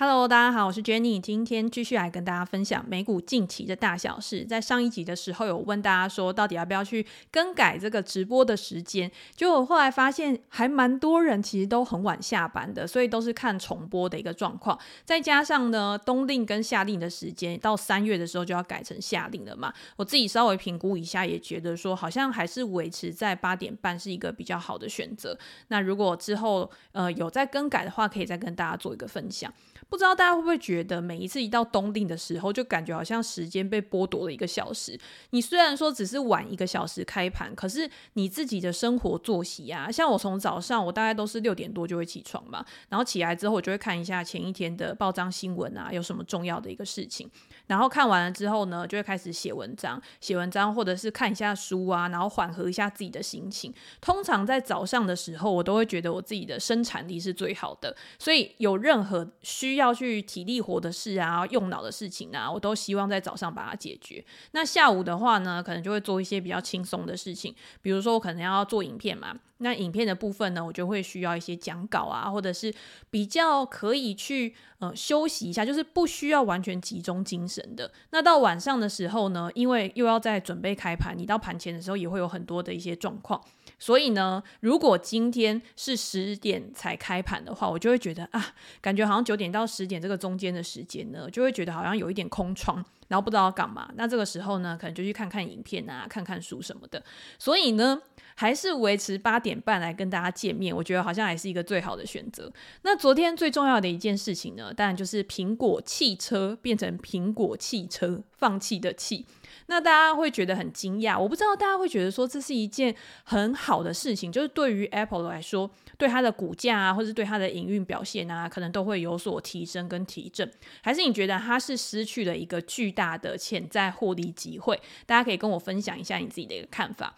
Hello，大家好，我是 Jenny，今天继续来跟大家分享美股近期的大小事。在上一集的时候有问大家说，到底要不要去更改这个直播的时间？结果后来发现还蛮多人其实都很晚下班的，所以都是看重播的一个状况。再加上呢，冬令跟夏令的时间到三月的时候就要改成夏令了嘛。我自己稍微评估一下，也觉得说好像还是维持在八点半是一个比较好的选择。那如果之后呃有再更改的话，可以再跟大家做一个分享。不知道大家会不会觉得，每一次一到冬令的时候，就感觉好像时间被剥夺了一个小时。你虽然说只是晚一个小时开盘，可是你自己的生活作息啊，像我从早上我大概都是六点多就会起床嘛，然后起来之后我就会看一下前一天的报章新闻啊，有什么重要的一个事情。然后看完了之后呢，就会开始写文章，写文章或者是看一下书啊，然后缓和一下自己的心情。通常在早上的时候，我都会觉得我自己的生产力是最好的，所以有任何需要去体力活的事啊，用脑的事情啊，我都希望在早上把它解决。那下午的话呢，可能就会做一些比较轻松的事情，比如说我可能要做影片嘛。那影片的部分呢，我就会需要一些讲稿啊，或者是比较可以去呃休息一下，就是不需要完全集中精神的。那到晚上的时候呢，因为又要再准备开盘，你到盘前的时候也会有很多的一些状况。所以呢，如果今天是十点才开盘的话，我就会觉得啊，感觉好像九点到十点这个中间的时间呢，就会觉得好像有一点空窗，然后不知道要干嘛。那这个时候呢，可能就去看看影片啊，看看书什么的。所以呢，还是维持八点半来跟大家见面，我觉得好像还是一个最好的选择。那昨天最重要的一件事情呢，当然就是苹果汽车变成苹果汽车，放弃的弃。那大家会觉得很惊讶，我不知道大家会觉得说这是一件很好的事情，就是对于 Apple 来说，对它的股价啊，或是对它的营运表现啊，可能都会有所提升跟提振，还是你觉得它是失去了一个巨大的潜在获利机会？大家可以跟我分享一下你自己的一个看法。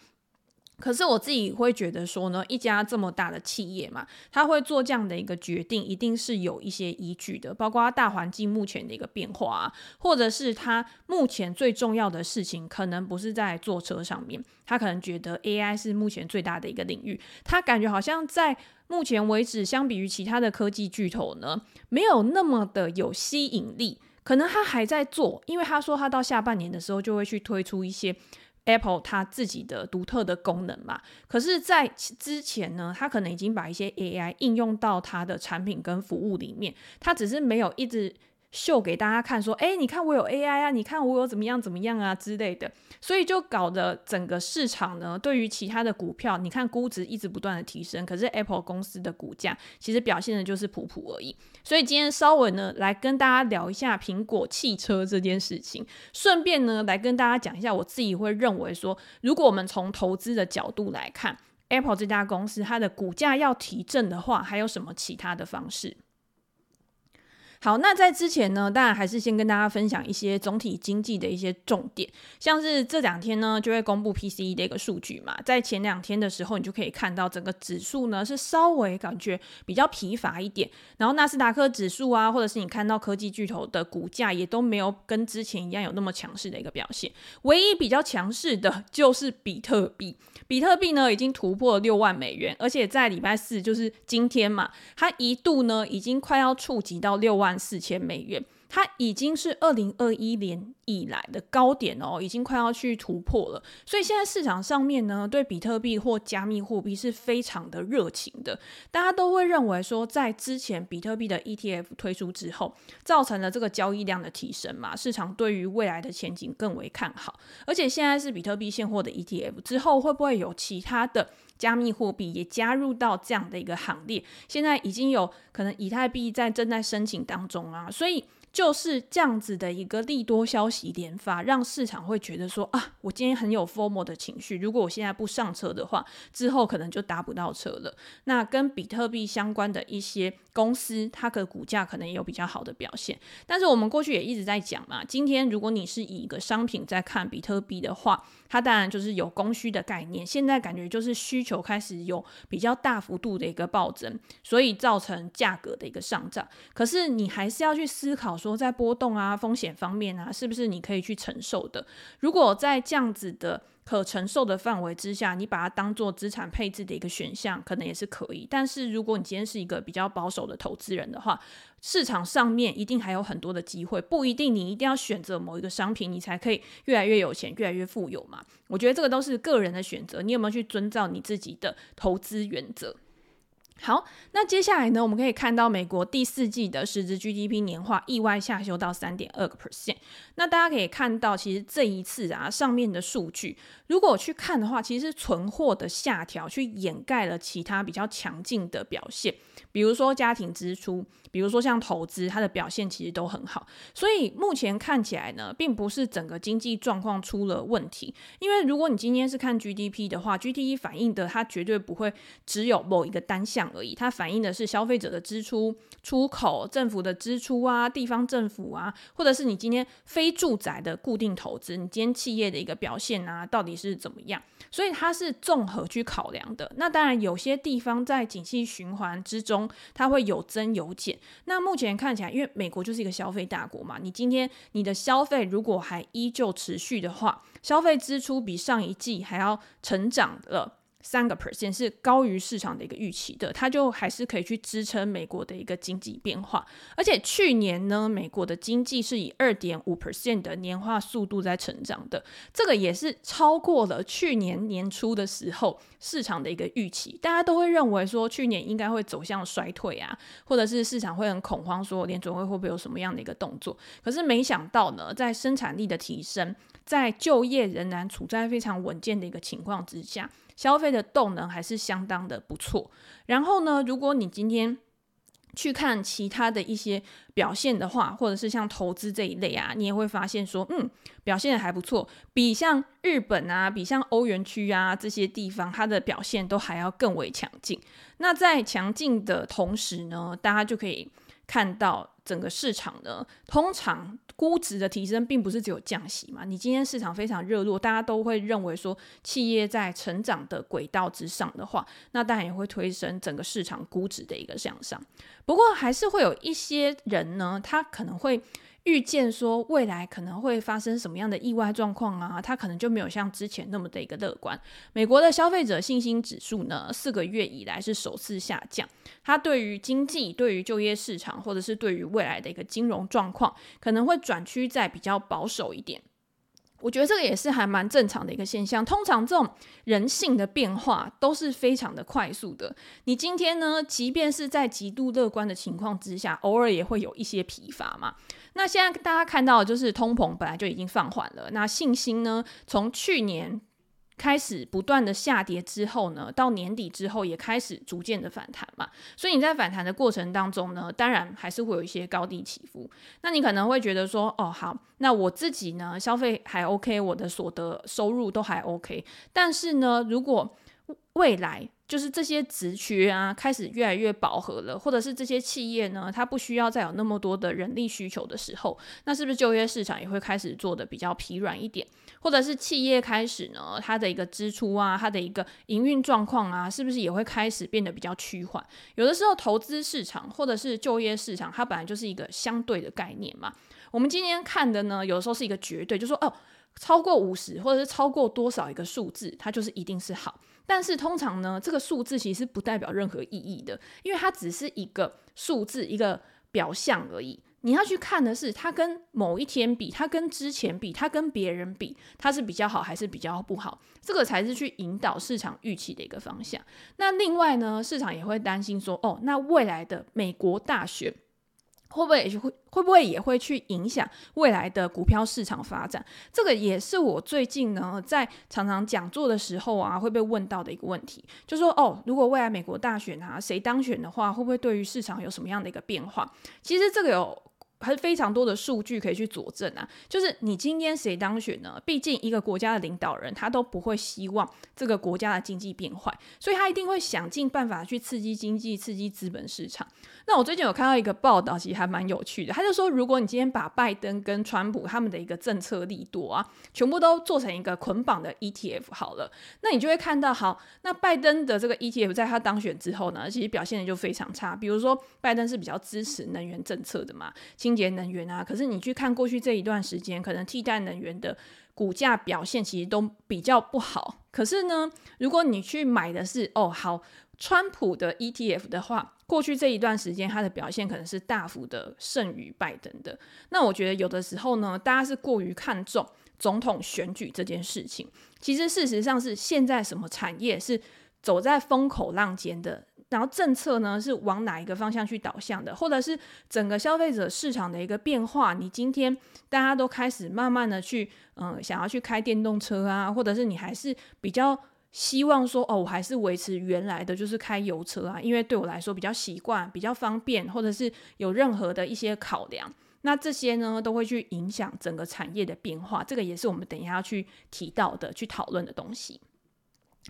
可是我自己会觉得说呢，一家这么大的企业嘛，他会做这样的一个决定，一定是有一些依据的，包括大环境目前的一个变化啊，或者是他目前最重要的事情，可能不是在坐车上面，他可能觉得 AI 是目前最大的一个领域，他感觉好像在目前为止，相比于其他的科技巨头呢，没有那么的有吸引力，可能他还在做，因为他说他到下半年的时候就会去推出一些。Apple 它自己的独特的功能嘛，可是，在之前呢，它可能已经把一些 AI 应用到它的产品跟服务里面，它只是没有一直。秀给大家看，说，哎，你看我有 AI 啊，你看我有怎么样怎么样啊之类的，所以就搞得整个市场呢，对于其他的股票，你看估值一直不断的提升，可是 Apple 公司的股价其实表现的就是普普而已。所以今天稍微呢，来跟大家聊一下苹果汽车这件事情，顺便呢，来跟大家讲一下我自己会认为说，如果我们从投资的角度来看，Apple 这家公司它的股价要提振的话，还有什么其他的方式？好，那在之前呢，当然还是先跟大家分享一些总体经济的一些重点，像是这两天呢就会公布 PCE 的一个数据嘛，在前两天的时候，你就可以看到整个指数呢是稍微感觉比较疲乏一点，然后纳斯达克指数啊，或者是你看到科技巨头的股价也都没有跟之前一样有那么强势的一个表现，唯一比较强势的就是比特币，比特币呢已经突破了六万美元，而且在礼拜四就是今天嘛，它一度呢已经快要触及到六万。四千美元，它已经是二零二一年以来的高点哦，已经快要去突破了。所以现在市场上面呢，对比特币或加密货币是非常的热情的。大家都会认为说，在之前比特币的 ETF 推出之后，造成了这个交易量的提升嘛，市场对于未来的前景更为看好。而且现在是比特币现货的 ETF，之后会不会有其他的？加密货币也加入到这样的一个行列，现在已经有可能以太币在正在申请当中啊，所以。就是这样子的一个利多消息连发，让市场会觉得说啊，我今天很有 formal 的情绪。如果我现在不上车的话，之后可能就搭不到车了。那跟比特币相关的一些公司，它的股价可能也有比较好的表现。但是我们过去也一直在讲嘛，今天如果你是以一个商品在看比特币的话，它当然就是有供需的概念。现在感觉就是需求开始有比较大幅度的一个暴增，所以造成价格的一个上涨。可是你还是要去思考。说在波动啊、风险方面啊，是不是你可以去承受的？如果在这样子的可承受的范围之下，你把它当做资产配置的一个选项，可能也是可以。但是如果你今天是一个比较保守的投资人的话，市场上面一定还有很多的机会，不一定你一定要选择某一个商品，你才可以越来越有钱、越来越富有嘛。我觉得这个都是个人的选择，你有没有去遵照你自己的投资原则？好，那接下来呢，我们可以看到美国第四季的实质 GDP 年化意外下修到三点二个 percent。那大家可以看到，其实这一次啊，上面的数据，如果去看的话，其实是存货的下调去掩盖了其他比较强劲的表现，比如说家庭支出，比如说像投资，它的表现其实都很好。所以目前看起来呢，并不是整个经济状况出了问题。因为如果你今天是看 GDP 的话，GDP 反映的它绝对不会只有某一个单项。而已，它反映的是消费者的支出、出口、政府的支出啊、地方政府啊，或者是你今天非住宅的固定投资，你今天企业的一个表现啊，到底是怎么样？所以它是综合去考量的。那当然，有些地方在景气循环之中，它会有增有减。那目前看起来，因为美国就是一个消费大国嘛，你今天你的消费如果还依旧持续的话，消费支出比上一季还要成长了。三个 percent 是高于市场的一个预期的，它就还是可以去支撑美国的一个经济变化。而且去年呢，美国的经济是以二点五 percent 的年化速度在成长的，这个也是超过了去年年初的时候市场的一个预期。大家都会认为说去年应该会走向衰退啊，或者是市场会很恐慌，说联准会会不会有什么样的一个动作？可是没想到呢，在生产力的提升，在就业仍然处在非常稳健的一个情况之下。消费的动能还是相当的不错。然后呢，如果你今天去看其他的一些表现的话，或者是像投资这一类啊，你也会发现说，嗯，表现的还不错，比像日本啊，比像欧元区啊这些地方，它的表现都还要更为强劲。那在强劲的同时呢，大家就可以看到整个市场呢，通常。估值的提升并不是只有降息嘛？你今天市场非常热络，大家都会认为说企业在成长的轨道之上的话，那当然也会推升整个市场估值的一个向上。不过还是会有一些人呢，他可能会。预见说未来可能会发生什么样的意外状况啊，他可能就没有像之前那么的一个乐观。美国的消费者信心指数呢，四个月以来是首次下降。它对于经济、对于就业市场，或者是对于未来的一个金融状况，可能会转趋在比较保守一点。我觉得这个也是还蛮正常的一个现象。通常这种人性的变化都是非常的快速的。你今天呢，即便是在极度乐观的情况之下，偶尔也会有一些疲乏嘛。那现在大家看到就是通膨本来就已经放缓了，那信心呢，从去年开始不断的下跌之后呢，到年底之后也开始逐渐的反弹嘛。所以你在反弹的过程当中呢，当然还是会有一些高低起伏。那你可能会觉得说，哦，好，那我自己呢，消费还 OK，我的所得收入都还 OK，但是呢，如果未来就是这些职缺啊，开始越来越饱和了，或者是这些企业呢，它不需要再有那么多的人力需求的时候，那是不是就业市场也会开始做得比较疲软一点？或者是企业开始呢，它的一个支出啊，它的一个营运状况啊，是不是也会开始变得比较趋缓？有的时候投资市场或者是就业市场，它本来就是一个相对的概念嘛。我们今天看的呢，有的时候是一个绝对，就说哦，超过五十或者是超过多少一个数字，它就是一定是好。但是通常呢，这个数字其实不代表任何意义的，因为它只是一个数字，一个表象而已。你要去看的是，它跟某一天比，它跟之前比，它跟别人比，它是比较好还是比较不好？这个才是去引导市场预期的一个方向。那另外呢，市场也会担心说，哦，那未来的美国大选。会不会也会会不会也会去影响未来的股票市场发展？这个也是我最近呢在常常讲座的时候啊会被问到的一个问题，就说哦，如果未来美国大选啊谁当选的话，会不会对于市场有什么样的一个变化？其实这个有。还是非常多的数据可以去佐证啊，就是你今天谁当选呢？毕竟一个国家的领导人，他都不会希望这个国家的经济变坏，所以他一定会想尽办法去刺激经济、刺激资本市场。那我最近有看到一个报道，其实还蛮有趣的，他就说，如果你今天把拜登跟川普他们的一个政策力度啊，全部都做成一个捆绑的 ETF 好了，那你就会看到，好，那拜登的这个 ETF 在他当选之后呢，其实表现的就非常差。比如说，拜登是比较支持能源政策的嘛，清洁能源啊，可是你去看过去这一段时间，可能替代能源的股价表现其实都比较不好。可是呢，如果你去买的是哦好，川普的 ETF 的话，过去这一段时间它的表现可能是大幅的胜于拜登的。那我觉得有的时候呢，大家是过于看重总统选举这件事情。其实事实上是现在什么产业是走在风口浪尖的。然后政策呢是往哪一个方向去导向的，或者是整个消费者市场的一个变化？你今天大家都开始慢慢的去，嗯、想要去开电动车啊，或者是你还是比较希望说，哦，我还是维持原来的，就是开油车啊，因为对我来说比较习惯，比较方便，或者是有任何的一些考量，那这些呢都会去影响整个产业的变化。这个也是我们等一下要去提到的，去讨论的东西。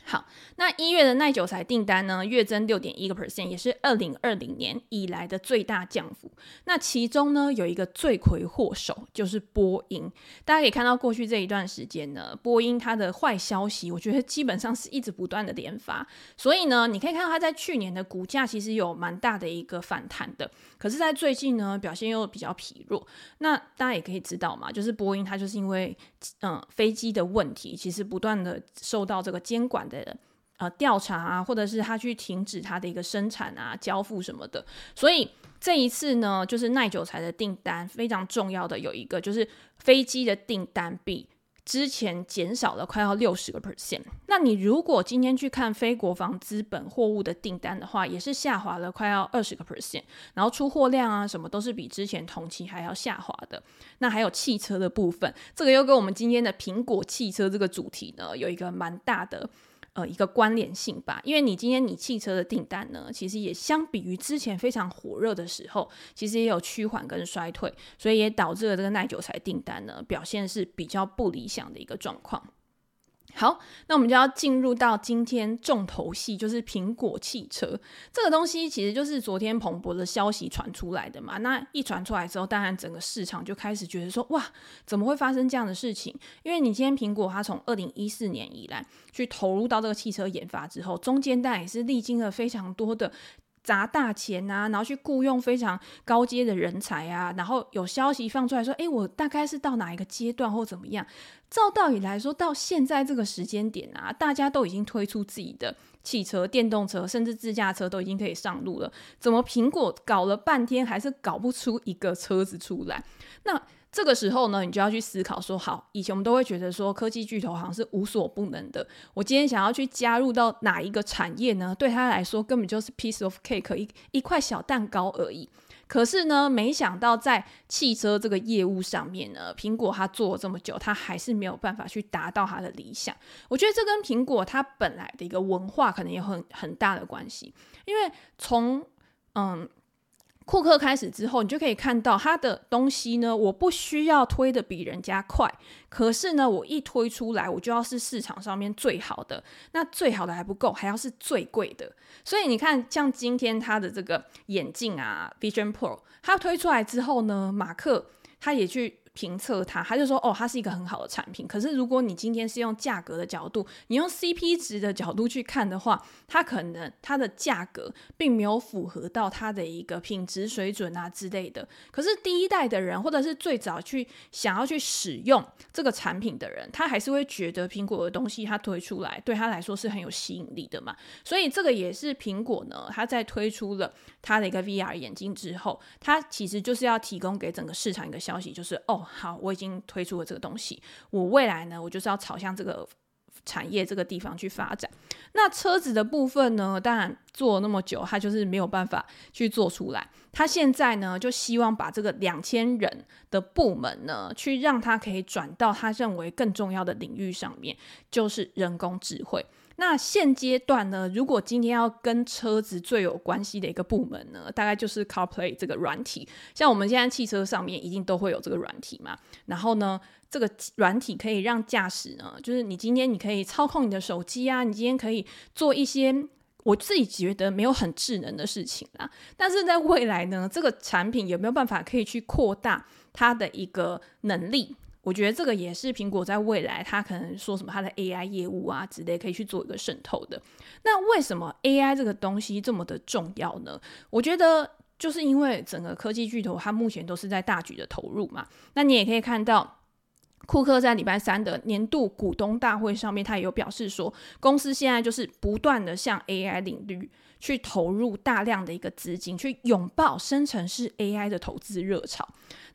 好，那一月的耐久材订单呢，月增六点一个 percent，也是二零二零年以来的最大降幅。那其中呢，有一个罪魁祸首就是波音。大家可以看到，过去这一段时间呢，波音它的坏消息，我觉得基本上是一直不断的连发。所以呢，你可以看到它在去年的股价其实有蛮大的一个反弹的，可是，在最近呢，表现又比较疲弱。那大家也可以知道嘛，就是波音它就是因为嗯飞机的问题，其实不断的受到这个监管的呃调查啊，或者是他去停止它的一个生产啊、交付什么的，所以这一次呢，就是耐久材的订单非常重要的有一个，就是飞机的订单比之前减少了快要六十个 percent。那你如果今天去看非国防资本货物的订单的话，也是下滑了快要二十个 percent，然后出货量啊什么都是比之前同期还要下滑的。那还有汽车的部分，这个又跟我们今天的苹果汽车这个主题呢，有一个蛮大的。呃，一个关联性吧，因为你今天你汽车的订单呢，其实也相比于之前非常火热的时候，其实也有趋缓跟衰退，所以也导致了这个耐久材订单呢，表现是比较不理想的一个状况。好，那我们就要进入到今天重头戏，就是苹果汽车这个东西，其实就是昨天彭博的消息传出来的嘛。那一传出来之后，当然整个市场就开始觉得说，哇，怎么会发生这样的事情？因为你今天苹果它从二零一四年以来去投入到这个汽车研发之后，中间当然也是历经了非常多的。砸大钱啊，然后去雇佣非常高阶的人才啊，然后有消息放出来说，诶，我大概是到哪一个阶段或怎么样？照道理来说，到现在这个时间点啊，大家都已经推出自己的汽车、电动车，甚至自驾车都已经可以上路了，怎么苹果搞了半天还是搞不出一个车子出来？那？这个时候呢，你就要去思考说，好，以前我们都会觉得说，科技巨头好像是无所不能的。我今天想要去加入到哪一个产业呢？对他来说，根本就是 piece of cake，一一块小蛋糕而已。可是呢，没想到在汽车这个业务上面呢，苹果它做了这么久，它还是没有办法去达到它的理想。我觉得这跟苹果它本来的一个文化可能有很很大的关系，因为从嗯。库克开始之后，你就可以看到他的东西呢。我不需要推的比人家快，可是呢，我一推出来，我就要是市场上面最好的。那最好的还不够，还要是最贵的。所以你看，像今天他的这个眼镜啊，Vision Pro，他推出来之后呢，马克他也去。评测它，他就说哦，它是一个很好的产品。可是如果你今天是用价格的角度，你用 CP 值的角度去看的话，它可能它的价格并没有符合到它的一个品质水准啊之类的。可是第一代的人，或者是最早去想要去使用这个产品的人，他还是会觉得苹果的东西它推出来对他来说是很有吸引力的嘛。所以这个也是苹果呢，它在推出了它的一个 VR 眼镜之后，它其实就是要提供给整个市场一个消息，就是哦。好，我已经推出了这个东西。我未来呢，我就是要朝向这个产业这个地方去发展。那车子的部分呢，当然做了那么久，他就是没有办法去做出来。他现在呢，就希望把这个两千人的部门呢，去让他可以转到他认为更重要的领域上面，就是人工智慧。那现阶段呢，如果今天要跟车子最有关系的一个部门呢，大概就是 CarPlay 这个软体。像我们现在汽车上面一定都会有这个软体嘛。然后呢，这个软体可以让驾驶呢，就是你今天你可以操控你的手机啊，你今天可以做一些我自己觉得没有很智能的事情啦。但是在未来呢，这个产品有没有办法可以去扩大它的一个能力？我觉得这个也是苹果在未来，它可能说什么它的 AI 业务啊之类，可以去做一个渗透的。那为什么 AI 这个东西这么的重要呢？我觉得就是因为整个科技巨头它目前都是在大举的投入嘛。那你也可以看到。库克在礼拜三的年度股东大会上面，他也有表示说，公司现在就是不断的向 AI 领域去投入大量的一个资金，去拥抱生成式 AI 的投资热潮。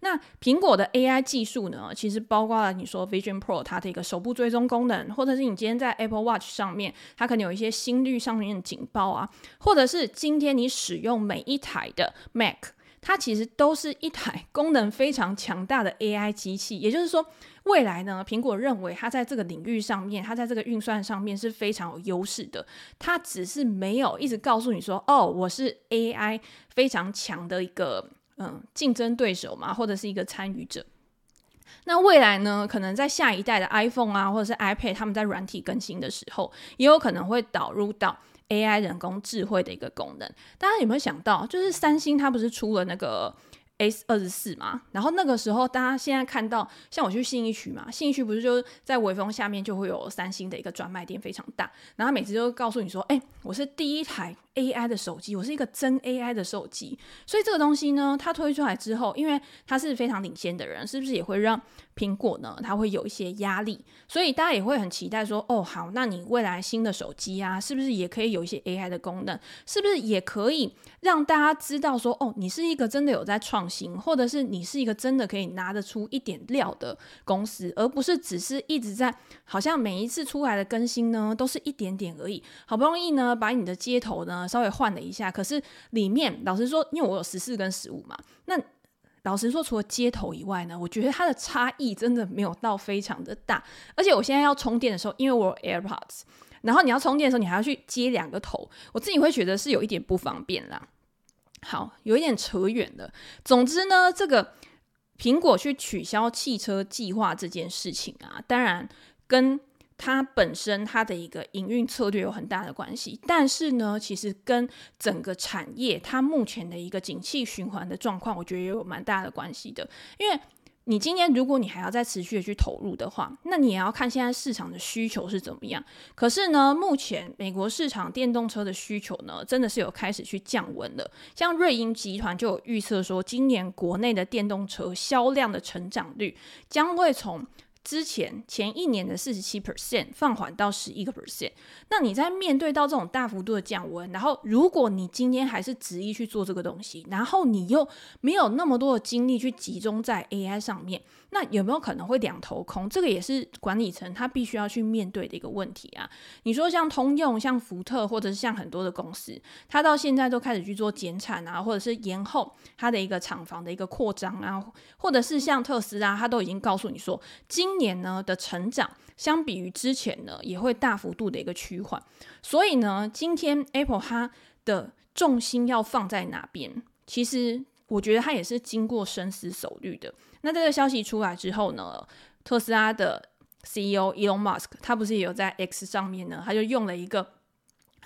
那苹果的 AI 技术呢，其实包括了你说 Vision Pro 它的一个手部追踪功能，或者是你今天在 Apple Watch 上面，它可能有一些心率上面的警报啊，或者是今天你使用每一台的 Mac。它其实都是一台功能非常强大的 AI 机器，也就是说，未来呢，苹果认为它在这个领域上面，它在这个运算上面是非常有优势的。它只是没有一直告诉你说，哦，我是 AI 非常强的一个嗯竞争对手嘛，或者是一个参与者。那未来呢，可能在下一代的 iPhone 啊，或者是 iPad，他们在软体更新的时候，也有可能会导入到。AI 人工智慧的一个功能，大家有没有想到？就是三星它不是出了那个 S 二十四嘛？然后那个时候，大家现在看到，像我去信义区嘛，信义区不是就在微风下面就会有三星的一个专卖店，非常大。然后每次就告诉你说：“哎、我是第一台。” AI 的手机，我是一个真 AI 的手机，所以这个东西呢，它推出来之后，因为它是非常领先的人，是不是也会让苹果呢，它会有一些压力？所以大家也会很期待说，哦，好，那你未来新的手机啊，是不是也可以有一些 AI 的功能？是不是也可以让大家知道说，哦，你是一个真的有在创新，或者是你是一个真的可以拿得出一点料的公司，而不是只是一直在好像每一次出来的更新呢，都是一点点而已，好不容易呢，把你的接头呢。稍微换了一下，可是里面老实说，因为我有十四跟十五嘛，那老实说，除了接头以外呢，我觉得它的差异真的没有到非常的大。而且我现在要充电的时候，因为我 AirPods，然后你要充电的时候，你还要去接两个头，我自己会觉得是有一点不方便啦。好，有一点扯远了。总之呢，这个苹果去取消汽车计划这件事情啊，当然跟。它本身它的一个营运策略有很大的关系，但是呢，其实跟整个产业它目前的一个景气循环的状况，我觉得也有蛮大的关系的。因为你今天如果你还要再持续的去投入的话，那你也要看现在市场的需求是怎么样。可是呢，目前美国市场电动车的需求呢，真的是有开始去降温了。像瑞银集团就有预测说，今年国内的电动车销量的成长率将会从。之前前一年的四十七 percent 放缓到十一个 percent，那你在面对到这种大幅度的降温，然后如果你今天还是执意去做这个东西，然后你又没有那么多的精力去集中在 AI 上面，那有没有可能会两头空？这个也是管理层他必须要去面对的一个问题啊。你说像通用、像福特，或者是像很多的公司，他到现在都开始去做减产啊，或者是延后他的一个厂房的一个扩张啊，或者是像特斯拉，他都已经告诉你说今年呢的成长，相比于之前呢，也会大幅度的一个趋缓。所以呢，今天 Apple 它的重心要放在哪边？其实我觉得他也是经过深思熟虑的。那这个消息出来之后呢，特斯拉的 CEO Elon Musk 他不是也有在 X 上面呢，他就用了一个。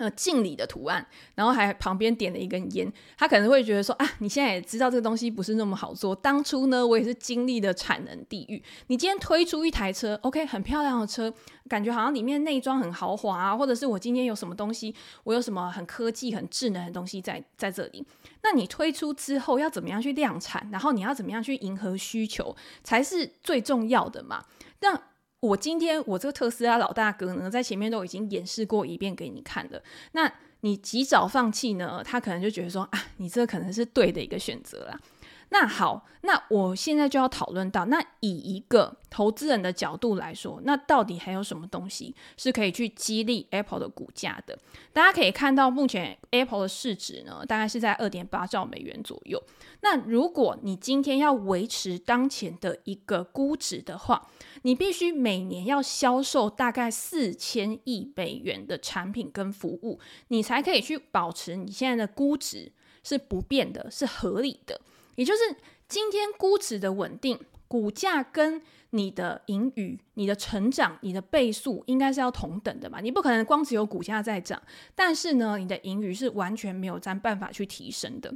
呃，敬礼的图案，然后还旁边点了一根烟，他可能会觉得说啊，你现在也知道这个东西不是那么好做。当初呢，我也是经历了产能地狱。你今天推出一台车，OK，很漂亮的车，感觉好像里面内装很豪华啊，或者是我今天有什么东西，我有什么很科技、很智能的东西在在这里。那你推出之后要怎么样去量产？然后你要怎么样去迎合需求，才是最重要的嘛？那。我今天我这个特斯拉老大哥呢，在前面都已经演示过一遍给你看了。那你及早放弃呢，他可能就觉得说啊，你这可能是对的一个选择啦。那好，那我现在就要讨论到，那以一个投资人的角度来说，那到底还有什么东西是可以去激励 Apple 的股价的？大家可以看到，目前 Apple 的市值呢，大概是在二点八兆美元左右。那如果你今天要维持当前的一个估值的话，你必须每年要销售大概四千亿美元的产品跟服务，你才可以去保持你现在的估值是不变的，是合理的。也就是今天估值的稳定，股价跟你的盈余、你的成长、你的倍数应该是要同等的嘛？你不可能光只有股价在涨，但是呢，你的盈余是完全没有占办法去提升的。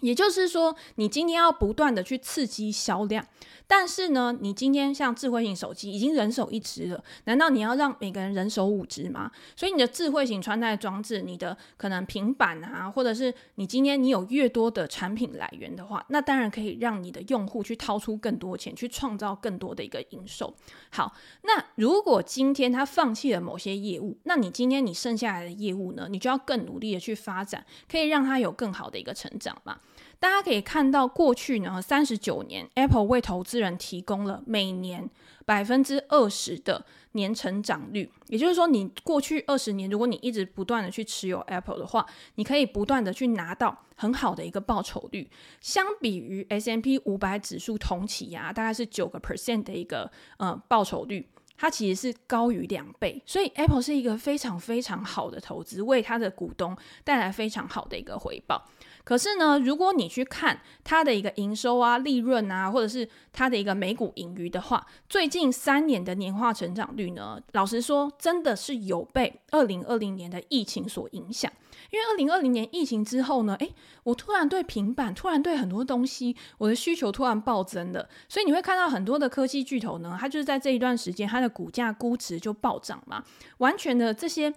也就是说，你今天要不断的去刺激销量，但是呢，你今天像智慧型手机已经人手一支了，难道你要让每个人人手五支吗？所以你的智慧型穿戴装置，你的可能平板啊，或者是你今天你有越多的产品来源的话，那当然可以让你的用户去掏出更多钱，去创造更多的一个营收。好，那如果今天他放弃了某些业务，那你今天你剩下来的业务呢，你就要更努力的去发展，可以让它有更好的一个成长嘛。大家可以看到，过去呢三十九年，Apple 为投资人提供了每年百分之二十的年成长率。也就是说，你过去二十年，如果你一直不断的去持有 Apple 的话，你可以不断的去拿到很好的一个报酬率。相比于 S M P 五百指数同期啊，大概是九个 percent 的一个呃报酬率，它其实是高于两倍。所以 Apple 是一个非常非常好的投资，为它的股东带来非常好的一个回报。可是呢，如果你去看它的一个营收啊、利润啊，或者是它的一个每股盈余的话，最近三年的年化成长率呢，老实说，真的是有被二零二零年的疫情所影响。因为二零二零年疫情之后呢，诶，我突然对平板，突然对很多东西，我的需求突然暴增了，所以你会看到很多的科技巨头呢，它就是在这一段时间，它的股价估值就暴涨嘛，完全的这些。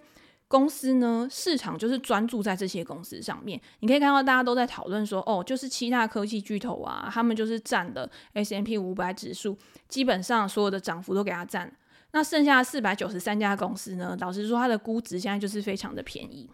公司呢，市场就是专注在这些公司上面。你可以看到大家都在讨论说，哦，就是七大科技巨头啊，他们就是占了 S M P 五百指数，基本上所有的涨幅都给它占。那剩下四百九十三家公司呢，老实说，它的估值现在就是非常的便宜。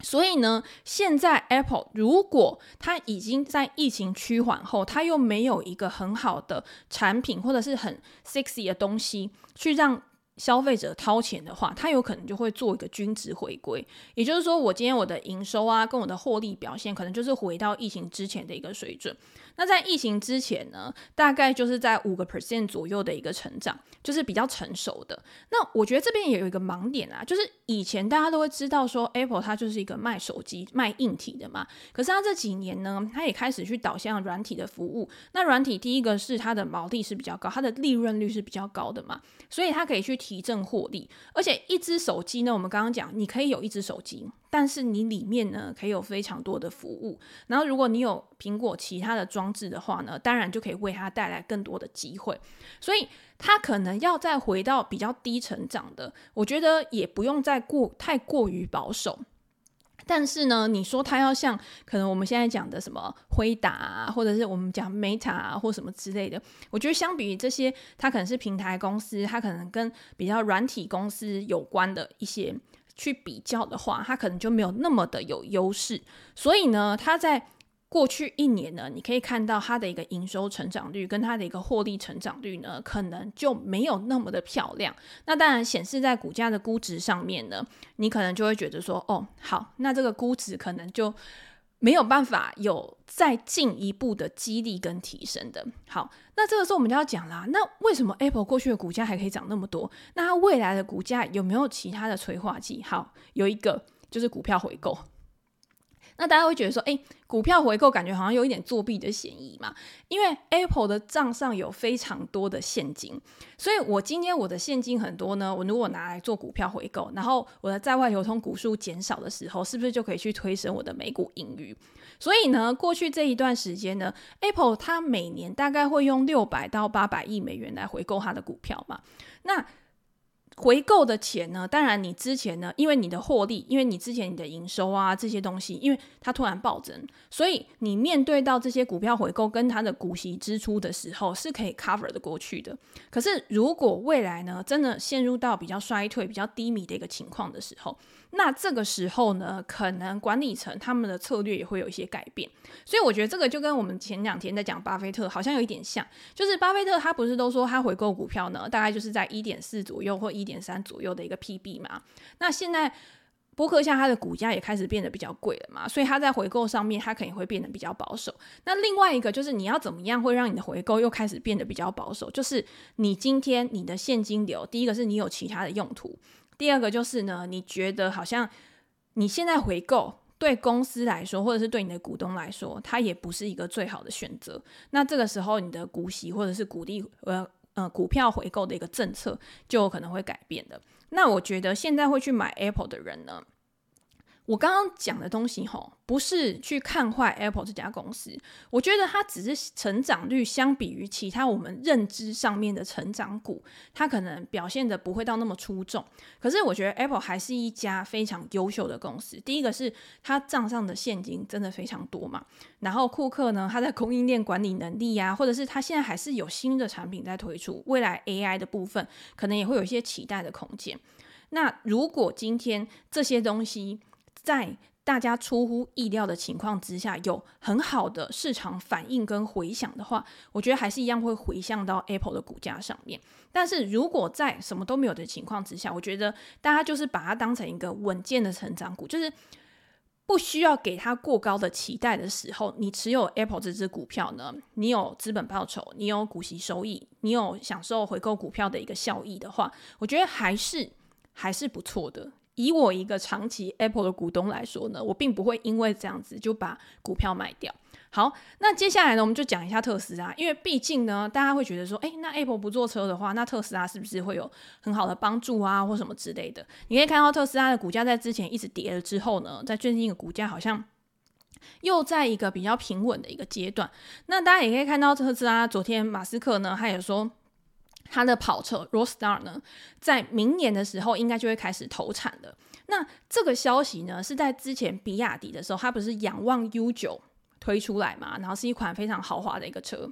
所以呢，现在 Apple 如果它已经在疫情趋缓后，它又没有一个很好的产品或者是很 sexy 的东西去让。消费者掏钱的话，他有可能就会做一个均值回归，也就是说，我今天我的营收啊，跟我的获利表现，可能就是回到疫情之前的一个水准。那在疫情之前呢，大概就是在五个 percent 左右的一个成长，就是比较成熟的。那我觉得这边也有一个盲点啊，就是以前大家都会知道说 Apple 它就是一个卖手机、卖硬体的嘛，可是它这几年呢，它也开始去导向软体的服务。那软体第一个是它的毛利是比较高，它的利润率是比较高的嘛，所以它可以去提振获利。而且一只手机呢，我们刚刚讲，你可以有一只手机。但是你里面呢，可以有非常多的服务，然后如果你有苹果其他的装置的话呢，当然就可以为它带来更多的机会。所以它可能要再回到比较低成长的，我觉得也不用再过太过于保守。但是呢，你说它要像可能我们现在讲的什么辉达啊，或者是我们讲 Meta 啊，或什么之类的，我觉得相比于这些，它可能是平台公司，它可能跟比较软体公司有关的一些。去比较的话，它可能就没有那么的有优势，所以呢，它在过去一年呢，你可以看到它的一个营收成长率跟它的一个获利成长率呢，可能就没有那么的漂亮。那当然显示在股价的估值上面呢，你可能就会觉得说，哦，好，那这个估值可能就。没有办法有再进一步的激励跟提升的。好，那这个时候我们就要讲啦，那为什么 Apple 过去的股价还可以涨那么多？那它未来的股价有没有其他的催化剂？好，有一个就是股票回购。那大家会觉得说，诶，股票回购感觉好像有一点作弊的嫌疑嘛？因为 Apple 的账上有非常多的现金，所以我今天我的现金很多呢，我如果拿来做股票回购，然后我的在外流通股数减少的时候，是不是就可以去推升我的每股盈余？所以呢，过去这一段时间呢，Apple 它每年大概会用六百到八百亿美元来回购它的股票嘛？那回购的钱呢？当然，你之前呢，因为你的获利，因为你之前你的营收啊这些东西，因为它突然暴增，所以你面对到这些股票回购跟它的股息支出的时候，是可以 cover 的过去的。可是如果未来呢，真的陷入到比较衰退、比较低迷的一个情况的时候，那这个时候呢，可能管理层他们的策略也会有一些改变，所以我觉得这个就跟我们前两天在讲巴菲特好像有一点像，就是巴菲特他不是都说他回购股票呢，大概就是在一点四左右或一点三左右的一个 PB 嘛。那现在波克夏它的股价也开始变得比较贵了嘛，所以它在回购上面它可能会变得比较保守。那另外一个就是你要怎么样会让你的回购又开始变得比较保守，就是你今天你的现金流，第一个是你有其他的用途。第二个就是呢，你觉得好像你现在回购对公司来说，或者是对你的股东来说，它也不是一个最好的选择。那这个时候，你的股息或者是股利呃呃股票回购的一个政策就可能会改变的。那我觉得现在会去买 Apple 的人呢，我刚刚讲的东西吼，不是去看坏 Apple 这家公司，我觉得它只是成长率相比于其他我们认知上面的成长股，它可能表现得不会到那么出众。可是我觉得 Apple 还是一家非常优秀的公司。第一个是它账上的现金真的非常多嘛，然后库克呢，他在供应链管理能力呀、啊，或者是他现在还是有新的产品在推出，未来 AI 的部分可能也会有一些期待的空间。那如果今天这些东西，在大家出乎意料的情况之下，有很好的市场反应跟回响的话，我觉得还是一样会回向到 Apple 的股价上面。但是如果在什么都没有的情况之下，我觉得大家就是把它当成一个稳健的成长股，就是不需要给它过高的期待的时候，你持有 Apple 这支股票呢，你有资本报酬，你有股息收益，你有享受回购股票的一个效益的话，我觉得还是还是不错的。以我一个长期 Apple 的股东来说呢，我并不会因为这样子就把股票卖掉。好，那接下来呢，我们就讲一下特斯拉，因为毕竟呢，大家会觉得说，诶，那 Apple 不做车的话，那特斯拉是不是会有很好的帮助啊，或什么之类的？你可以看到特斯拉的股价在之前一直跌了之后呢，在最近的股价好像又在一个比较平稳的一个阶段。那大家也可以看到特斯拉昨天马斯克呢，他也说。它的跑车 Roadstar 呢，在明年的时候应该就会开始投产了。那这个消息呢，是在之前比亚迪的时候，它不是仰望 U 九推出来嘛？然后是一款非常豪华的一个车。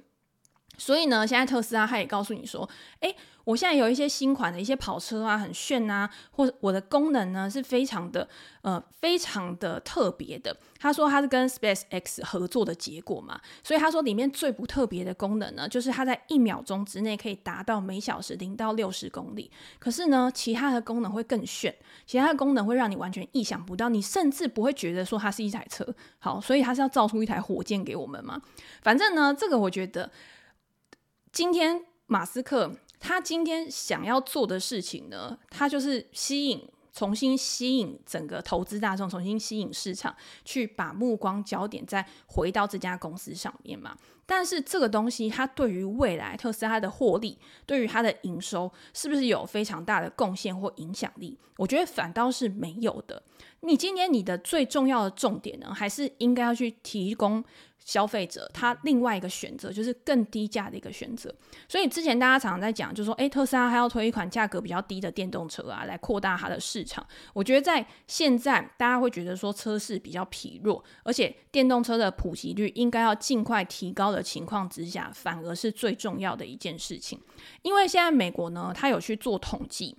所以呢，现在特斯拉他也告诉你说，诶，我现在有一些新款的一些跑车啊，很炫啊，或者我的功能呢是非常的呃非常的特别的。他说他是跟 SpaceX 合作的结果嘛，所以他说里面最不特别的功能呢，就是它在一秒钟之内可以达到每小时零到六十公里。可是呢，其他的功能会更炫，其他的功能会让你完全意想不到，你甚至不会觉得说它是一台车。好，所以他是要造出一台火箭给我们嘛？反正呢，这个我觉得。今天马斯克他今天想要做的事情呢，他就是吸引，重新吸引整个投资大众，重新吸引市场，去把目光焦点再回到这家公司上面嘛。但是这个东西，它对于未来特斯拉的获利，对于它的营收，是不是有非常大的贡献或影响力？我觉得反倒是没有的。你今天你的最重要的重点呢，还是应该要去提供。消费者他另外一个选择就是更低价的一个选择，所以之前大家常常在讲，就是说，诶，特斯拉还要推一款价格比较低的电动车啊，来扩大它的市场。我觉得在现在大家会觉得说车市比较疲弱，而且电动车的普及率应该要尽快提高的的情况之下，反而是最重要的一件事情。因为现在美国呢，他有去做统计。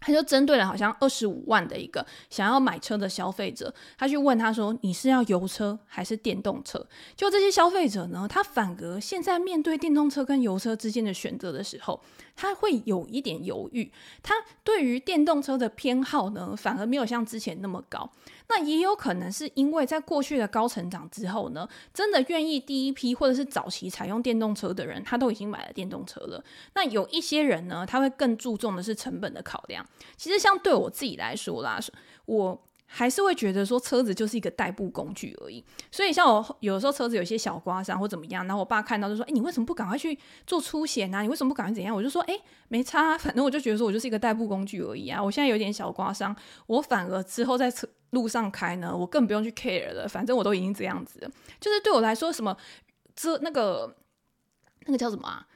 他就针对了好像二十五万的一个想要买车的消费者，他去问他说：“你是要油车还是电动车？”就这些消费者呢，他反而现在面对电动车跟油车之间的选择的时候，他会有一点犹豫。他对于电动车的偏好呢，反而没有像之前那么高。那也有可能是因为在过去的高成长之后呢，真的愿意第一批或者是早期采用电动车的人，他都已经买了电动车了。那有一些人呢，他会更注重的是成本的考量。其实像对我自己来说啦，我。还是会觉得说车子就是一个代步工具而已，所以像我有时候车子有些小刮伤或怎么样，然后我爸看到就说：“哎，你为什么不赶快去做出险啊？你为什么不赶快怎样？”我就说：“哎，没差，啊反正我就觉得说我就是一个代步工具而已啊。我现在有点小刮伤，我反而之后在车路上开呢，我更不用去 care 了，反正我都已经这样子了。就是对我来说，什么这那个那个叫什么啊？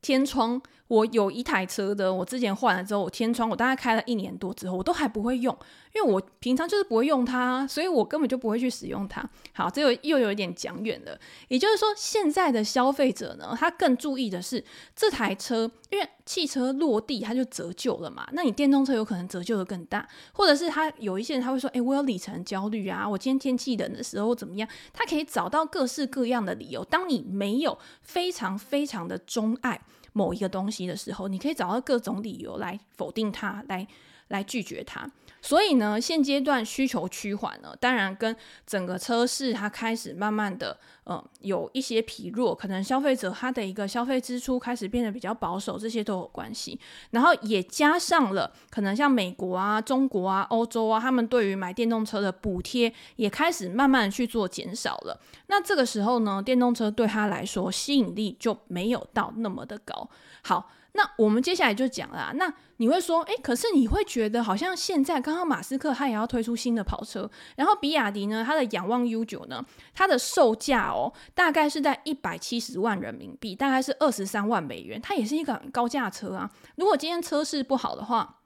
天窗。”我有一台车的，我之前换了之后，我天窗我大概开了一年多之后，我都还不会用，因为我平常就是不会用它，所以我根本就不会去使用它。好，这又又有一点讲远了。也就是说，现在的消费者呢，他更注意的是这台车，因为汽车落地它就折旧了嘛，那你电动车有可能折旧的更大，或者是他有一些人他会说，诶，我有里程焦虑啊，我今天天气冷的时候怎么样？他可以找到各式各样的理由。当你没有非常非常的钟爱。某一个东西的时候，你可以找到各种理由来否定它，来来拒绝它。所以呢，现阶段需求趋缓呢，当然跟整个车市它开始慢慢的，呃，有一些疲弱，可能消费者他的一个消费支出开始变得比较保守，这些都有关系。然后也加上了，可能像美国啊、中国啊、欧洲啊，他们对于买电动车的补贴也开始慢慢去做减少了。那这个时候呢，电动车对他来说吸引力就没有到那么的高。好。那我们接下来就讲啦，那你会说，诶，可是你会觉得好像现在刚刚马斯克他也要推出新的跑车，然后比亚迪呢，它的仰望 U 九呢，它的售价哦，大概是在一百七十万人民币，大概是二十三万美元，它也是一个高价车啊。如果今天车市不好的话，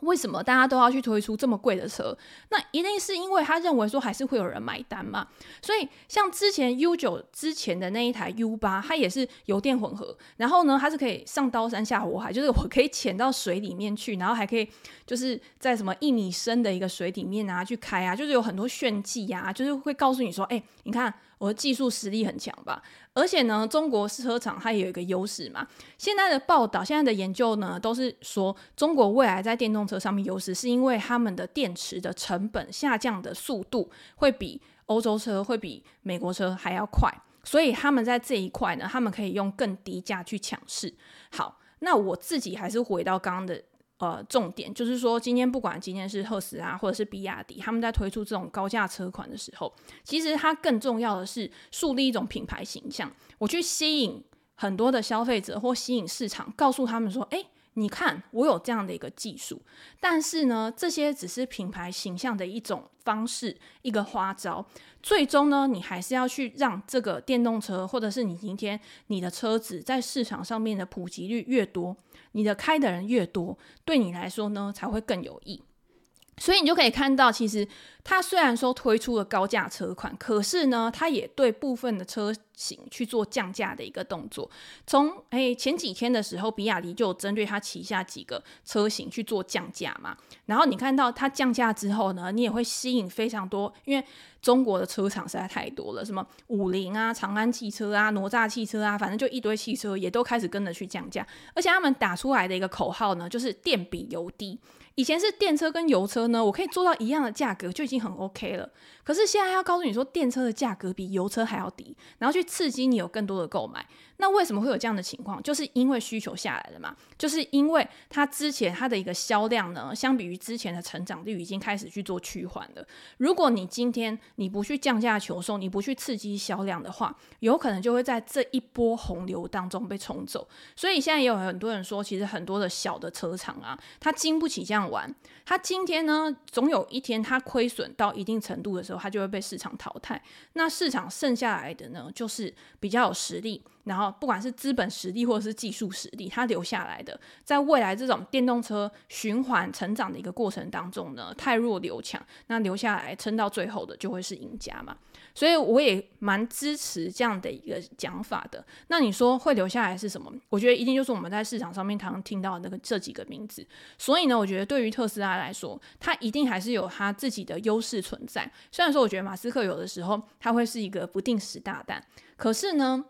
为什么大家都要去推出这么贵的车？那一定是因为他认为说还是会有人买单嘛。所以像之前 U 九之前的那一台 U 八它也是油电混合，然后呢，它是可以上刀山下火海，就是我可以潜到水里面去，然后还可以就是在什么一米深的一个水里面啊去开啊，就是有很多炫技呀，就是会告诉你说，哎，你看。我的技术实力很强吧，而且呢，中国车厂它也有一个优势嘛。现在的报道、现在的研究呢，都是说中国未来在电动车上面优势，是因为他们的电池的成本下降的速度会比欧洲车、会比美国车还要快，所以他们在这一块呢，他们可以用更低价去抢市。好，那我自己还是回到刚刚的。呃，重点就是说，今天不管今天是特斯拉或者是比亚迪，他们在推出这种高价车款的时候，其实它更重要的是树立一种品牌形象，我去吸引很多的消费者或吸引市场，告诉他们说，哎。你看，我有这样的一个技术，但是呢，这些只是品牌形象的一种方式，一个花招。最终呢，你还是要去让这个电动车，或者是你今天你的车子在市场上面的普及率越多，你的开的人越多，对你来说呢，才会更有益。所以你就可以看到，其实它虽然说推出了高价车款，可是呢，它也对部分的车型去做降价的一个动作。从诶、前几天的时候，比亚迪就针对它旗下几个车型去做降价嘛。然后你看到它降价之后呢，你也会吸引非常多，因为中国的车厂实在太多了，什么五菱啊、长安汽车啊、哪吒汽车啊，反正就一堆汽车也都开始跟着去降价。而且他们打出来的一个口号呢，就是电比油低。以前是电车跟油车呢，我可以做到一样的价格就已经很 OK 了。可是现在要告诉你说，电车的价格比油车还要低，然后去刺激你有更多的购买。那为什么会有这样的情况？就是因为需求下来了嘛。就是因为它之前它的一个销量呢，相比于之前的成长率已经开始去做趋缓了。如果你今天你不去降价求售，你不去刺激销量的话，有可能就会在这一波洪流当中被冲走。所以现在也有很多人说，其实很多的小的车厂啊，它经不起这样。玩，它今天呢，总有一天它亏损到一定程度的时候，它就会被市场淘汰。那市场剩下来的呢，就是比较有实力。然后，不管是资本实力或者是技术实力，它留下来的，在未来这种电动车循环成长的一个过程当中呢，太弱留强，那留下来撑到最后的就会是赢家嘛。所以我也蛮支持这样的一个讲法的。那你说会留下来是什么？我觉得一定就是我们在市场上面常常听到的那个这几个名字。所以呢，我觉得对于特斯拉来说，它一定还是有它自己的优势存在。虽然说我觉得马斯克有的时候他会是一个不定时大弹，可是呢。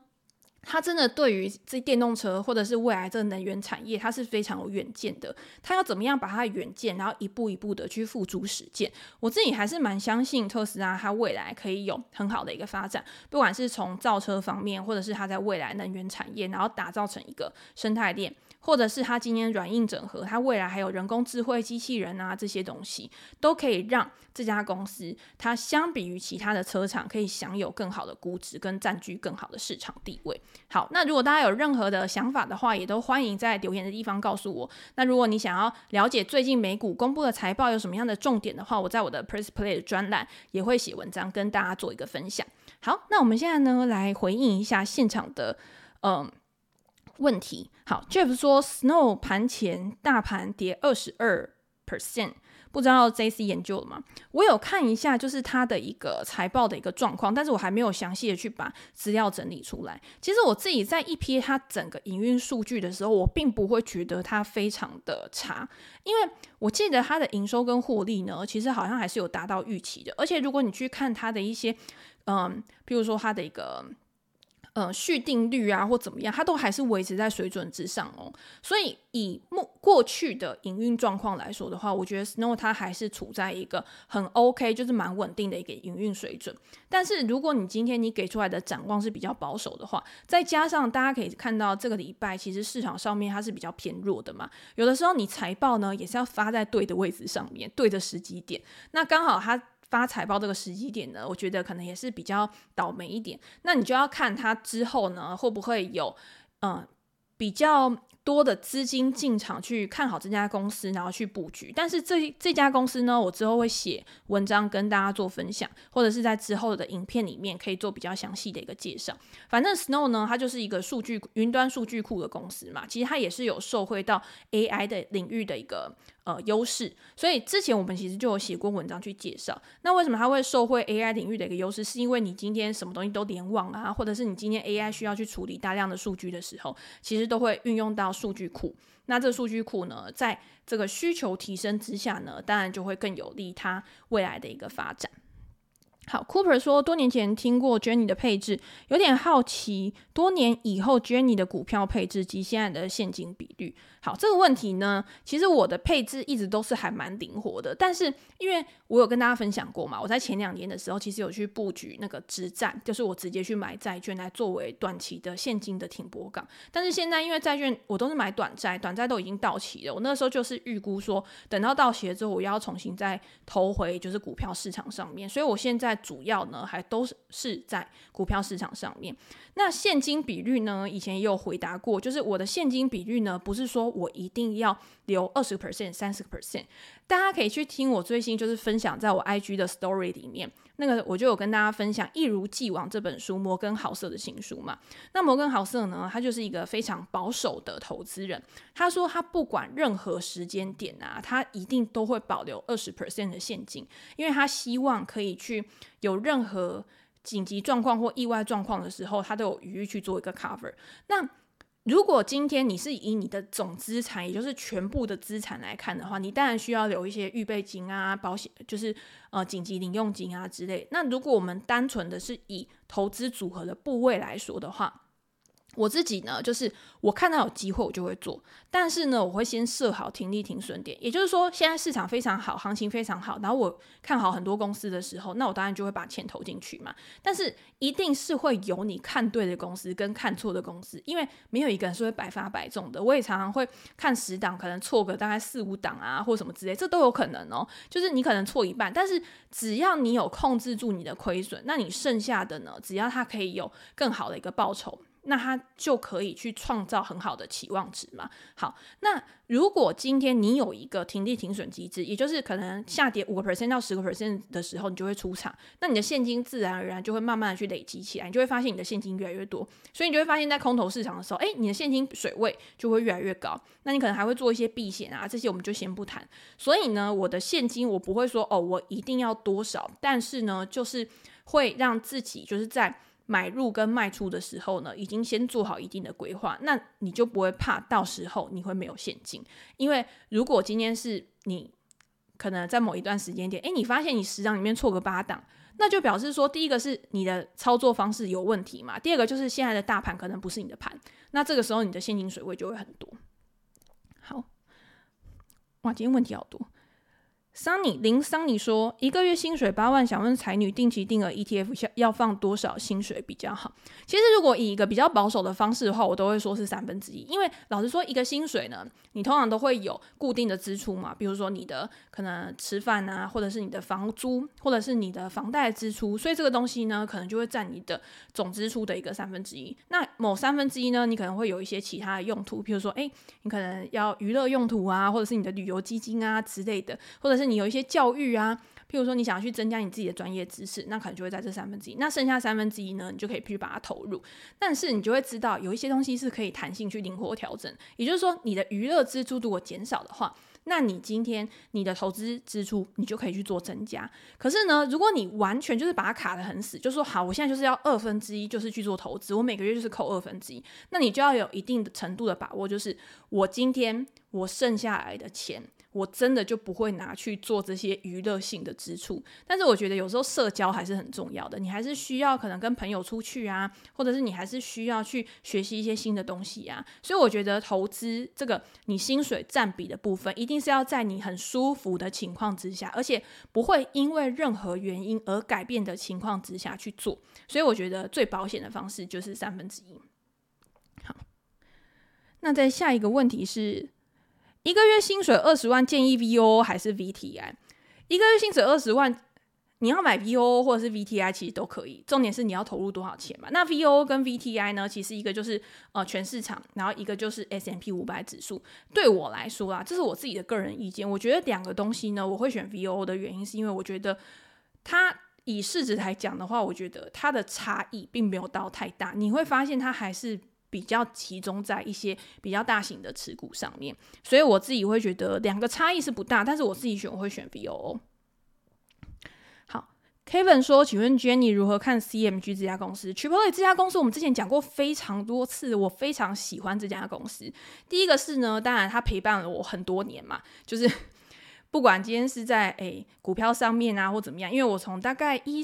他真的对于这电动车或者是未来这能源产业，他是非常有远见的。他要怎么样把他的远见，然后一步一步的去付诸实践？我自己还是蛮相信特斯拉，它未来可以有很好的一个发展，不管是从造车方面，或者是它在未来能源产业，然后打造成一个生态链。或者是它今天软硬整合，它未来还有人工智慧、机器人啊这些东西，都可以让这家公司它相比于其他的车厂，可以享有更好的估值跟占据更好的市场地位。好，那如果大家有任何的想法的话，也都欢迎在留言的地方告诉我。那如果你想要了解最近美股公布的财报有什么样的重点的话，我在我的 Press Play 的专栏也会写文章跟大家做一个分享。好，那我们现在呢来回应一下现场的嗯。问题好，Jeff 说，Snow 盘前大盘跌二十二 percent，不知道 JC 研究了吗？我有看一下，就是他的一个财报的一个状况，但是我还没有详细的去把资料整理出来。其实我自己在一批他整个营运数据的时候，我并不会觉得它非常的差，因为我记得它的营收跟获利呢，其实好像还是有达到预期的。而且如果你去看它的一些，嗯，比如说它的一个。呃，续订率啊，或怎么样，它都还是维持在水准之上哦。所以以目过去的营运状况来说的话，我觉得 Snow 它还是处在一个很 OK，就是蛮稳定的一个营运水准。但是如果你今天你给出来的展望是比较保守的话，再加上大家可以看到这个礼拜其实市场上面它是比较偏弱的嘛，有的时候你财报呢也是要发在对的位置上面，对的时机点，那刚好它。发财报这个时机点呢，我觉得可能也是比较倒霉一点。那你就要看它之后呢，会不会有嗯比较多的资金进场去看好这家公司，然后去布局。但是这这家公司呢，我之后会写文章跟大家做分享，或者是在之后的影片里面可以做比较详细的一个介绍。反正 Snow 呢，它就是一个数据云端数据库的公司嘛，其实它也是有受惠到 AI 的领域的一个呃优势。所以之前我们其实就有写过文章去介绍。那为什么它会受惠 AI 领域的一个优势？是因为你今天什么东西都联网啊，或者是你今天 AI 需要去处理大量的数据的时候，其实都会运用到。数据库，那这数据库呢，在这个需求提升之下呢，当然就会更有利它未来的一个发展。好，Cooper 说，多年前听过 Jenny 的配置，有点好奇，多年以后 Jenny 的股票配置及现在的现金比率。好，这个问题呢，其实我的配置一直都是还蛮灵活的，但是因为我有跟大家分享过嘛，我在前两年的时候，其实有去布局那个直债，就是我直接去买债券来作为短期的现金的停泊港。但是现在因为债券我都是买短债，短债都已经到期了，我那时候就是预估说，等到到期了之后，我要重新再投回就是股票市场上面，所以我现在主要呢还都是在股票市场上面。那现金比率呢，以前也有回答过，就是我的现金比率呢，不是说我一定要留二十个 percent、三十 percent，大家可以去听我最新就是分享在我 IG 的 story 里面，那个我就有跟大家分享《一如既往》这本书，摩根豪瑟的新书嘛。那摩根豪瑟呢，他就是一个非常保守的投资人，他说他不管任何时间点啊，他一定都会保留二十 percent 的现金，因为他希望可以去有任何紧急状况或意外状况的时候，他都有余裕去做一个 cover。那如果今天你是以你的总资产，也就是全部的资产来看的话，你当然需要留一些预备金啊、保险，就是呃紧急零用金啊之类。那如果我们单纯的是以投资组合的部位来说的话，我自己呢，就是我看到有机会，我就会做。但是呢，我会先设好停利停损点。也就是说，现在市场非常好，行情非常好，然后我看好很多公司的时候，那我当然就会把钱投进去嘛。但是一定是会有你看对的公司跟看错的公司，因为没有一个人是会百发百中的。我也常常会看十档，可能错个大概四五档啊，或什么之类，这都有可能哦。就是你可能错一半，但是只要你有控制住你的亏损，那你剩下的呢，只要它可以有更好的一个报酬。那它就可以去创造很好的期望值嘛。好，那如果今天你有一个停利停损机制，也就是可能下跌五个 percent 到十个 percent 的时候，你就会出场，那你的现金自然而然就会慢慢的去累积起来，你就会发现你的现金越来越多，所以你就会发现在空头市场的时候，诶，你的现金水位就会越来越高。那你可能还会做一些避险啊，这些我们就先不谈。所以呢，我的现金我不会说哦，我一定要多少，但是呢，就是会让自己就是在。买入跟卖出的时候呢，已经先做好一定的规划，那你就不会怕到时候你会没有现金。因为如果今天是你可能在某一段时间点，诶，你发现你十档里面错个八档，那就表示说，第一个是你的操作方式有问题嘛，第二个就是现在的大盘可能不是你的盘，那这个时候你的现金水位就会很多。好，哇，今天问题好多。桑尼林桑尼说，一个月薪水八万，想问才女定期定额 ETF 要放多少薪水比较好？其实如果以一个比较保守的方式的话，我都会说是三分之一，因为老实说，一个薪水呢，你通常都会有固定的支出嘛，比如说你的可能吃饭啊，或者是你的房租，或者是你的房贷支出，所以这个东西呢，可能就会占你的总支出的一个三分之一。那某三分之一呢，你可能会有一些其他的用途，比如说，诶，你可能要娱乐用途啊，或者是你的旅游基金啊之类的，或者是。你有一些教育啊，譬如说你想要去增加你自己的专业知识，那可能就会在这三分之一。那剩下三分之一呢，你就可以去把它投入。但是你就会知道，有一些东西是可以弹性去灵活调整。也就是说，你的娱乐支出如果减少的话，那你今天你的投资支出你就可以去做增加。可是呢，如果你完全就是把它卡得很死，就说好，我现在就是要二分之一就是去做投资，我每个月就是扣二分之一，那你就要有一定的程度的把握，就是我今天我剩下来的钱。我真的就不会拿去做这些娱乐性的支出，但是我觉得有时候社交还是很重要的，你还是需要可能跟朋友出去啊，或者是你还是需要去学习一些新的东西啊。所以我觉得投资这个你薪水占比的部分，一定是要在你很舒服的情况之下，而且不会因为任何原因而改变的情况之下去做。所以我觉得最保险的方式就是三分之一。好，那在下一个问题是。一个月薪水二十万，建议 V O 还是 VTI？一个月薪水二十万，你要买 V O 或者是 VTI，其实都可以。重点是你要投入多少钱嘛？那 V O 跟 VTI 呢？其实一个就是呃全市场，然后一个就是 S M P 五百指数。对我来说啊，这是我自己的个人意见。我觉得两个东西呢，我会选 V O 的原因，是因为我觉得它以市值来讲的话，我觉得它的差异并没有到太大。你会发现它还是比较集中在一些比较大型的持股上面，所以我自己会觉得两个差异是不大。但是我自己选，我会选 VOO。Kevin 说：“请问 Jenny 如何看 CMG 这家公司？Chipotle 这家公司我们之前讲过非常多次，我非常喜欢这家公司。第一个是呢，当然它陪伴了我很多年嘛，就是 不管今天是在诶、股票上面啊或怎么样，因为我从大概一。”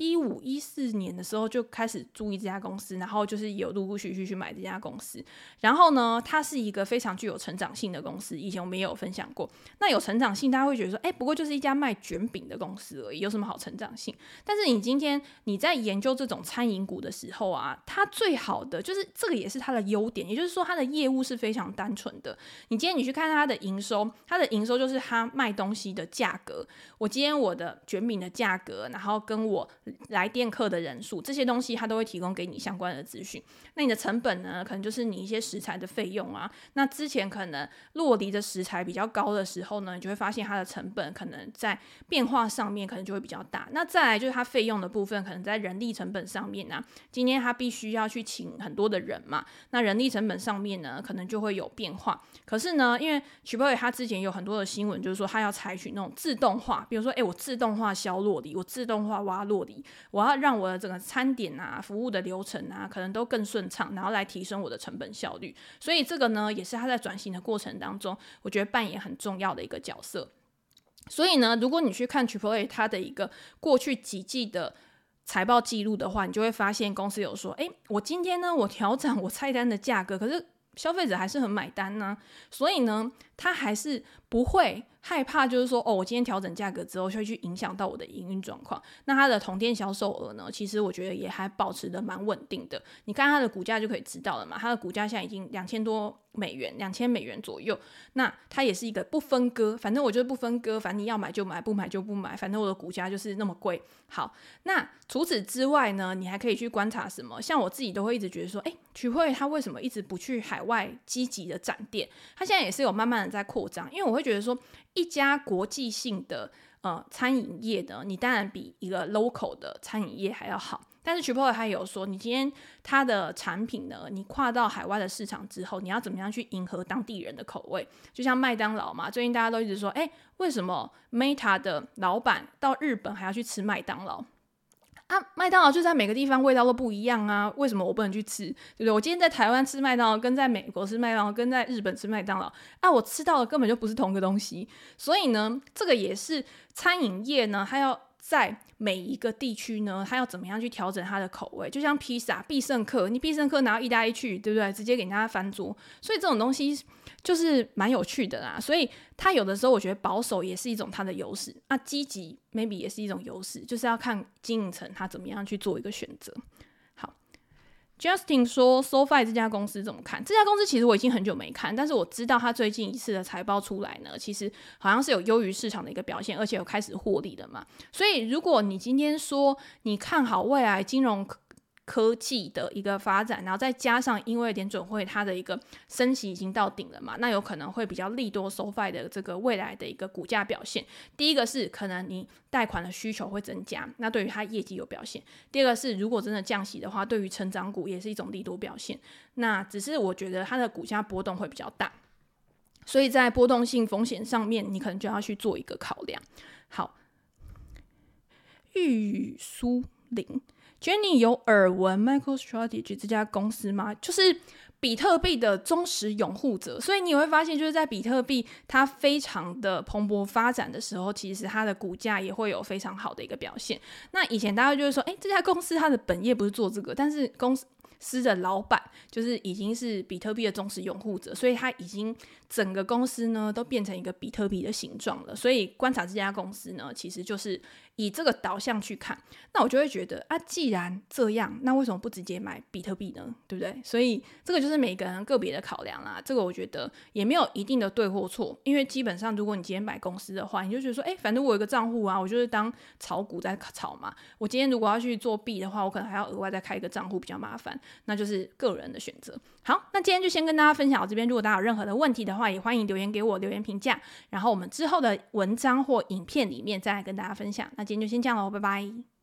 一五一四年的时候就开始注意这家公司，然后就是有陆陆续续去买这家公司。然后呢，它是一个非常具有成长性的公司。以前我们也有分享过。那有成长性，大家会觉得说，哎，不过就是一家卖卷饼的公司而已，有什么好成长性？但是你今天你在研究这种餐饮股的时候啊，它最好的就是这个也是它的优点，也就是说它的业务是非常单纯的。你今天你去看它的营收，它的营收就是它卖东西的价格。我今天我的卷饼的价格，然后跟我来电客的人数，这些东西它都会提供给你相关的资讯。那你的成本呢？可能就是你一些食材的费用啊。那之前可能酪梨的食材比较高的时候呢，你就会发现它的成本可能在变化上面可能就会比较大。那再来就是它费用的部分，可能在人力成本上面啊。今天它必须要去请很多的人嘛，那人力成本上面呢，可能就会有变化。可是呢，因为 Chipotle 它之前有很多的新闻，就是说他要采取那种自动化，比如说，诶，我自动化削酪梨，我自动化挖落地我要让我的整个餐点啊、服务的流程啊，可能都更顺畅，然后来提升我的成本效率。所以这个呢，也是他在转型的过程当中，我觉得扮演很重要的一个角色。所以呢，如果你去看 Chipotle 它的一个过去几季的财报记录的话，你就会发现公司有说：“诶，我今天呢，我调整我菜单的价格，可是消费者还是很买单呢。”所以呢，他还是不会。害怕就是说，哦，我今天调整价格之后，就会去影响到我的营运状况。那它的同店销售额呢？其实我觉得也还保持得蛮稳定的。你看它的股价就可以知道了嘛。它的股价现在已经两千多美元，两千美元左右。那它也是一个不分割，反正我就是不分割，反正你要买就买，不买就不买，反正我的股价就是那么贵。好，那除此之外呢，你还可以去观察什么？像我自己都会一直觉得说，诶，Chipotle 它为什么一直不去海外积极的展店？它现在也是有慢慢的在扩张，因为我会觉得说。一家国际性的呃餐饮业呢，你当然比一个 local 的餐饮业还要好。但是 Chipotle 还有说，你今天它的产品呢，你跨到海外的市场之后，你要怎么样去迎合当地人的口味？就像麦当劳嘛，最近大家都一直说，诶，为什么 Meta 的老板到日本还要去吃麦当劳？啊，麦当劳就在每个地方味道都不一样啊，为什么我不能去吃？对不对？我今天在台湾吃麦当劳，跟在美国吃麦当劳，跟在日本吃麦当劳，啊，我吃到的根本就不是同一个东西。所以呢，这个也是餐饮业呢，它要在每一个地区呢，他要怎么样去调整他的口味？就像披萨，必胜客，你必胜客拿到意大利去，对不对？直接给人家翻桌。所以这种东西。就是蛮有趣的啦，所以他有的时候我觉得保守也是一种他的优势，那积极 maybe 也是一种优势，就是要看经营层他怎么样去做一个选择。，Justin 说 SoFi 这家公司怎么看？这家公司其实我已经很久没看，但是我知道他最近一次的财报出来呢，其实好像是有优于市场的一个表现，而且有开始获利的嘛。所以如果你今天说你看好未来金融，科技的一个发展，然后再加上因为联准会它的一个升息已经到顶了嘛，那有可能会比较利多 SoFi 的这个未来的一个股价表现。第一个是可能你贷款的需求会增加，那对于它业绩有表现。第二个是如果真的降息的话，对于成长股也是一种利多表现。那只是我觉得它的股价波动会比较大，所以在波动性风险上面，你可能就要去做一个考量。好，玉苏林。Jenny 有耳闻 MicroStrategy 这家公司吗？就是比特币的忠实拥护者，所以你会发现，就是在比特币它非常的蓬勃发展的时候，其实它的股价也会有非常好的一个表现。那以前大家就会说，诶，这家公司它的本业不是做这个，但是公司司的老板就是已经是比特币的忠实拥护者，所以他已经整个公司呢都变成一个比特币的形状了。所以观察这家公司呢，其实就是以这个导向去看，那我就会觉得啊，既然这样，那为什么不直接买比特币呢？对不对？所以这个就是每个人个别的考量啦。这个我觉得也没有一定的对或错，因为基本上如果你今天买公司的话，你就觉得说，哎，反正我有个账户啊，我就是当炒股在炒嘛。我今天如果要去做币的话，我可能还要额外再开一个账户，比较麻烦。那就是个人的选择。好，那今天就先跟大家分享到这边。如果大家有任何的问题的话，也欢迎留言给我，留言评价。然后我们之后的文章或影片里面再来跟大家分享。那今天就先这样喽，拜拜。